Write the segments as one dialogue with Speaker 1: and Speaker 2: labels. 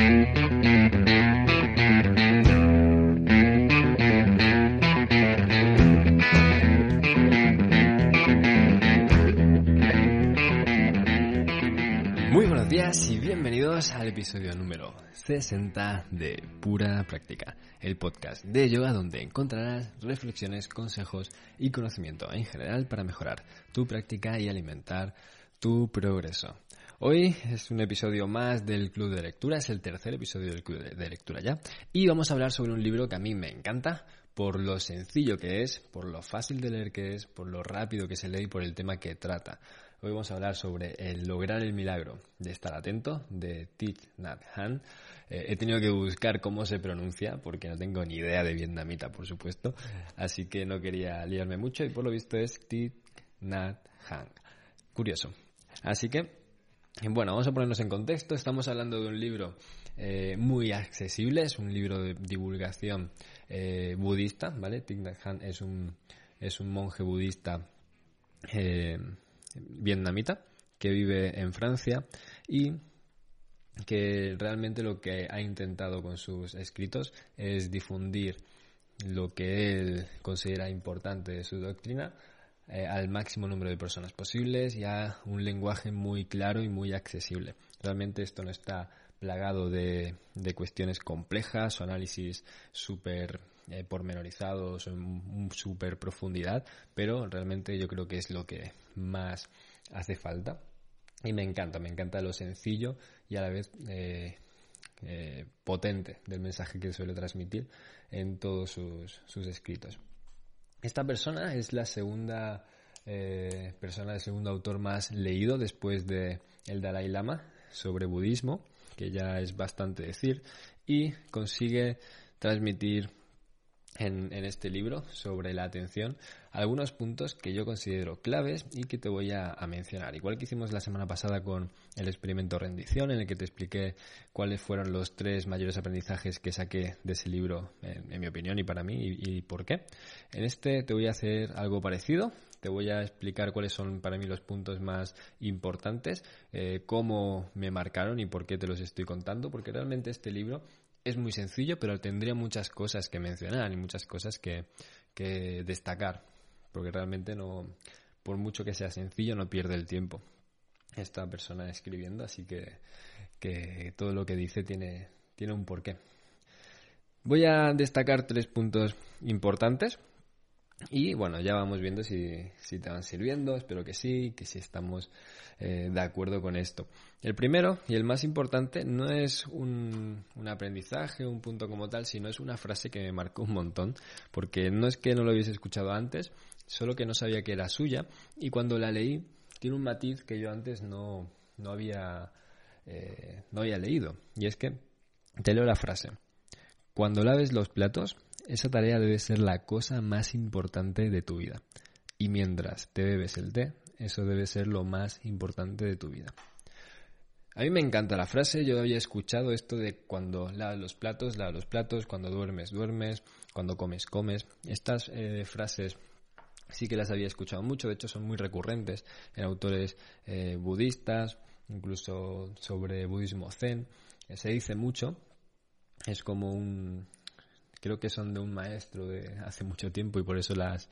Speaker 1: Muy buenos días y bienvenidos al episodio número 60 de Pura Práctica, el podcast de yoga donde encontrarás reflexiones, consejos y conocimiento en general para mejorar tu práctica y alimentar tu progreso. Hoy es un episodio más del Club de Lectura, es el tercer episodio del Club de Lectura ya, y vamos a hablar sobre un libro que a mí me encanta por lo sencillo que es, por lo fácil de leer que es, por lo rápido que se lee y por el tema que trata. Hoy vamos a hablar sobre el lograr el milagro de estar atento de Thich Nhat Hanh. Eh, he tenido que buscar cómo se pronuncia porque no tengo ni idea de vietnamita, por supuesto, así que no quería liarme mucho y por lo visto es Thich Nhat Hanh. Curioso. Así que, bueno, vamos a ponernos en contexto. Estamos hablando de un libro eh, muy accesible, es un libro de divulgación eh, budista, ¿vale? Thich Nhat Hanh es un, es un monje budista eh, vietnamita que vive en Francia y que realmente lo que ha intentado con sus escritos es difundir lo que él considera importante de su doctrina eh, al máximo número de personas posibles y a un lenguaje muy claro y muy accesible. Realmente esto no está plagado de, de cuestiones complejas o análisis súper eh, pormenorizados en súper profundidad, pero realmente yo creo que es lo que más hace falta. Y me encanta, me encanta lo sencillo y a la vez eh, eh, potente del mensaje que suele transmitir en todos sus, sus escritos. Esta persona es la segunda eh, persona, el segundo autor más leído después de el Dalai Lama sobre budismo, que ya es bastante decir, y consigue transmitir en, este libro sobre la atención algunos puntos que yo considero claves y que te voy a, mencionar. Igual que hicimos la semana pasada con el experimento rendición, en el que te expliqué cuáles fueron los tres mayores aprendizajes que saqué de ese libro, en, mi opinión y para mí, y, y, por qué. En este te voy a hacer algo parecido. Te voy a explicar cuáles son para mí los puntos más importantes, eh, cómo me marcaron y por qué te los estoy contando, porque realmente este libro es muy sencillo, pero tendría muchas cosas que mencionar y muchas cosas que, que destacar, porque realmente no, por mucho que sea sencillo, no pierde el tiempo esta persona escribiendo, así que, que todo lo que dice tiene, tiene un porqué. Voy a destacar tres puntos importantes y bueno, ya vamos viendo si, si, te van sirviendo, espero que sí, que sí estamos eh, de acuerdo con esto. El primero y el más importante no es un, un, aprendizaje, un punto como tal, sino es una frase que me marcó un montón, porque no es que no lo hubiese escuchado antes, solo que no sabía que era suya, y cuando la leí tiene un matiz que yo antes no, no, había, eh, no había leído, y es que te leo la frase. Cuando laves los platos, esa tarea debe ser la cosa más importante de tu vida. Y mientras te bebes el té, eso debe ser lo más importante de tu vida. A mí me encanta la frase, yo había escuchado esto de cuando lavas los platos, lavas los platos, cuando duermes, duermes, cuando comes, comes. Estas eh, frases sí que las había escuchado mucho, de hecho son muy recurrentes en autores eh, budistas, incluso sobre budismo zen. Eh, se dice mucho, es como un, creo que son de un maestro de hace mucho tiempo y por eso las,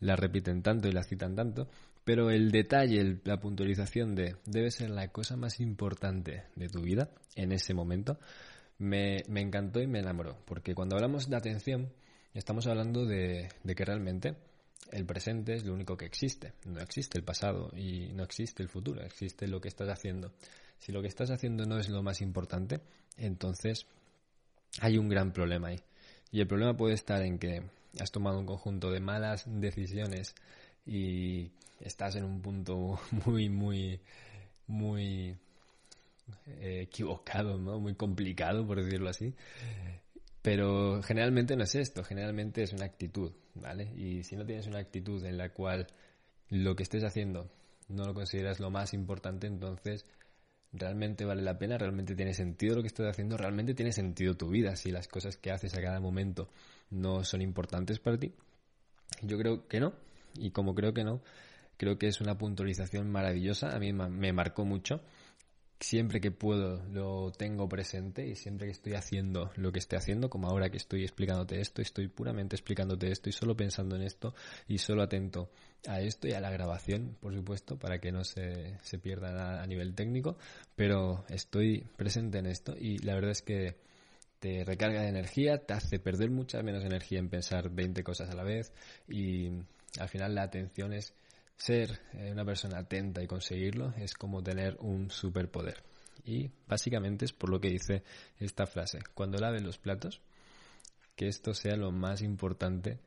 Speaker 1: las repiten tanto y las citan tanto. Pero el detalle, la puntualización de debe ser la cosa más importante de tu vida en ese momento, me, me encantó y me enamoró. Porque cuando hablamos de atención, estamos hablando de, de que realmente el presente es lo único que existe. No existe el pasado y no existe el futuro, existe lo que estás haciendo. Si lo que estás haciendo no es lo más importante, entonces hay un gran problema ahí. Y el problema puede estar en que has tomado un conjunto de malas decisiones y estás en un punto muy, muy, muy eh, equivocado, ¿no? Muy complicado, por decirlo así. Pero generalmente no es esto, generalmente es una actitud, ¿vale? Y si no tienes una actitud en la cual lo que estés haciendo no lo consideras lo más importante, entonces realmente vale la pena, realmente tiene sentido lo que estás haciendo, realmente tiene sentido tu vida si las cosas que haces a cada momento no son importantes para ti. Yo creo que no, y como creo que no, creo que es una puntualización maravillosa, a mí me marcó mucho siempre que puedo lo tengo presente y siempre que estoy haciendo lo que esté haciendo, como ahora que estoy explicándote esto, estoy puramente explicándote esto y solo pensando en esto y solo atento a esto y a la grabación, por supuesto, para que no se, se pierda nada a nivel técnico, pero estoy presente en esto y la verdad es que te recarga de energía, te hace perder mucha menos energía en pensar 20 cosas a la vez y al final la atención es ser eh, una persona atenta y conseguirlo es como tener un superpoder. Y básicamente es por lo que dice esta frase. Cuando laves los platos, que esto sea lo más importante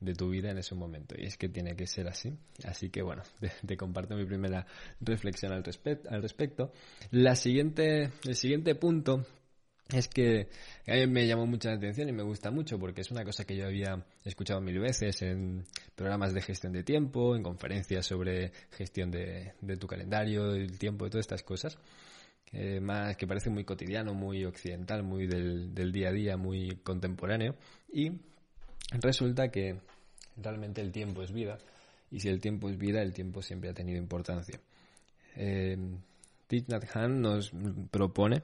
Speaker 1: de tu vida en ese momento. Y es que tiene que ser así. Así que bueno, te, comparto mi primera reflexión al, al respecto. La siguiente, el siguiente punto es que a mí me llamó mucha la atención y me gusta mucho porque es una cosa que yo había escuchado mil veces en programas de gestión de tiempo, en conferencias sobre gestión de, tu calendario, del tiempo, de todas estas cosas. Eh, más que parece muy cotidiano, muy occidental, muy del, día a día, muy contemporáneo. Y resulta que realmente el tiempo es vida. Y si el tiempo es vida, el tiempo siempre ha tenido importancia. Eh, Thich nos propone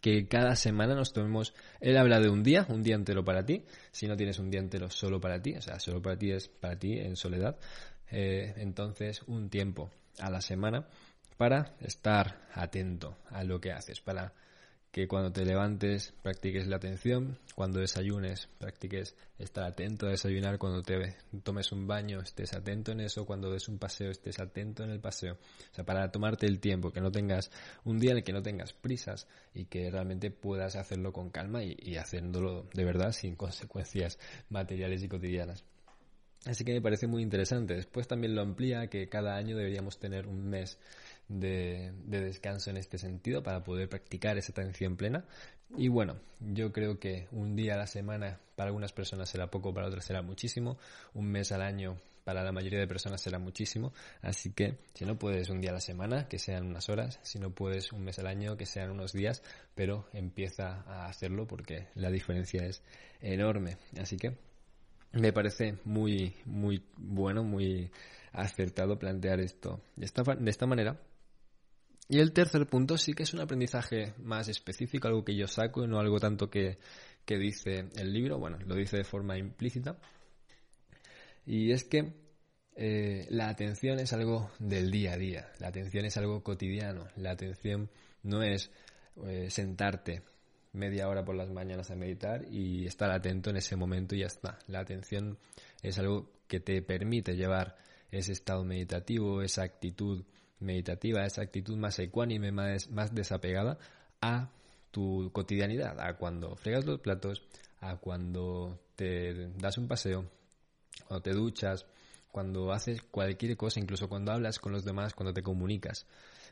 Speaker 1: que cada semana nos tomemos, él habla de un día, un día entero para ti, si no tienes un día entero solo para ti, o sea, solo para ti es para ti en soledad, eh, entonces un tiempo a la semana para estar atento a lo que haces, para que cuando te levantes practiques la atención, cuando desayunes practiques estar atento a desayunar, cuando te tomes un baño estés atento en eso, cuando des un paseo estés atento en el paseo. O sea, para tomarte el tiempo, que no tengas un día en el que no tengas prisas y que realmente puedas hacerlo con calma y, y haciéndolo de verdad sin consecuencias materiales y cotidianas. Así que me parece muy interesante. Después también lo amplía que cada año deberíamos tener un mes de, descanso en este sentido para poder practicar esa atención plena. Y bueno, yo creo que un día a la semana para algunas personas será poco, para otras será muchísimo. Un mes al año para la mayoría de personas será muchísimo. Así que si no puedes un día a la semana, que sean unas horas. Si no puedes un mes al año, que sean unos días. Pero empieza a hacerlo porque la diferencia es enorme. Así que me parece muy, muy bueno, muy acertado plantear esto de esta, de esta manera y el tercer punto sí que es un aprendizaje más específico, algo que yo saco no algo tanto que, dice el libro, bueno, lo dice de forma implícita. Y es que eh, la atención es algo del día a día, la atención es algo cotidiano, la atención no es eh, sentarte media hora por las mañanas a meditar y estar atento en ese momento y ya está. La atención es algo que te permite llevar ese estado meditativo, esa actitud meditativa, esa actitud más ecuánime, más, más desapegada a tu cotidianidad, a cuando fregas los platos, a cuando te das un paseo, cuando te duchas, cuando haces cualquier cosa, incluso cuando hablas con los demás, cuando te comunicas.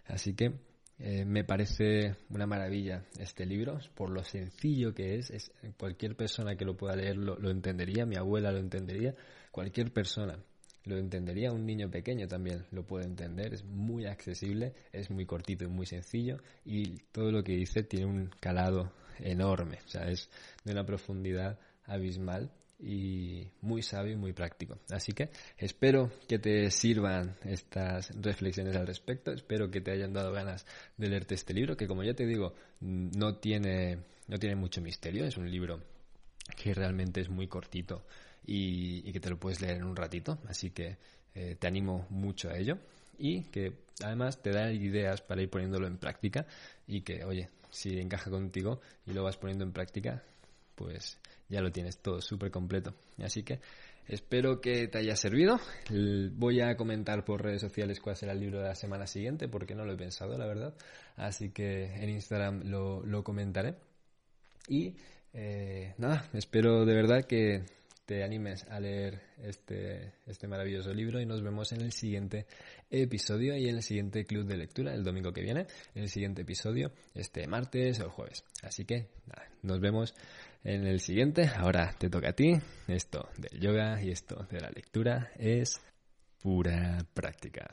Speaker 1: Así que eh, me parece una maravilla este libro, por lo sencillo que es, es cualquier persona que lo pueda leer lo entendería, mi abuela lo entendería, cualquier persona lo entendería un niño pequeño también, lo puede entender, es muy accesible, es muy cortito y muy sencillo y todo lo que dice tiene un calado enorme, o sea, es de una profundidad abismal y muy sabio y muy práctico. Así que espero que te sirvan estas reflexiones al respecto, espero que te hayan dado ganas de leerte este libro, que como ya te digo, no tiene, no tiene mucho misterio, es un libro que realmente es muy cortito y, que te lo puedes leer en un ratito. Así que eh, te animo mucho a ello y que además te da ideas para ir poniéndolo en práctica y que, oye, si encaja contigo y lo vas poniendo en práctica, pues ya lo tienes todo súper completo. Así que espero que te haya servido. Voy a comentar por redes sociales cuál será el libro de la semana siguiente, porque no lo he pensado, la verdad. Así que en Instagram lo, comentaré. Y eh, nada, espero de verdad que te animes a leer este, este maravilloso libro y nos vemos en el siguiente episodio y en el siguiente club de lectura el domingo que viene, en el siguiente episodio, este martes o el jueves. Así que nada, nos vemos en el siguiente. Ahora te toca a ti. Esto del yoga y esto de la lectura es pura práctica.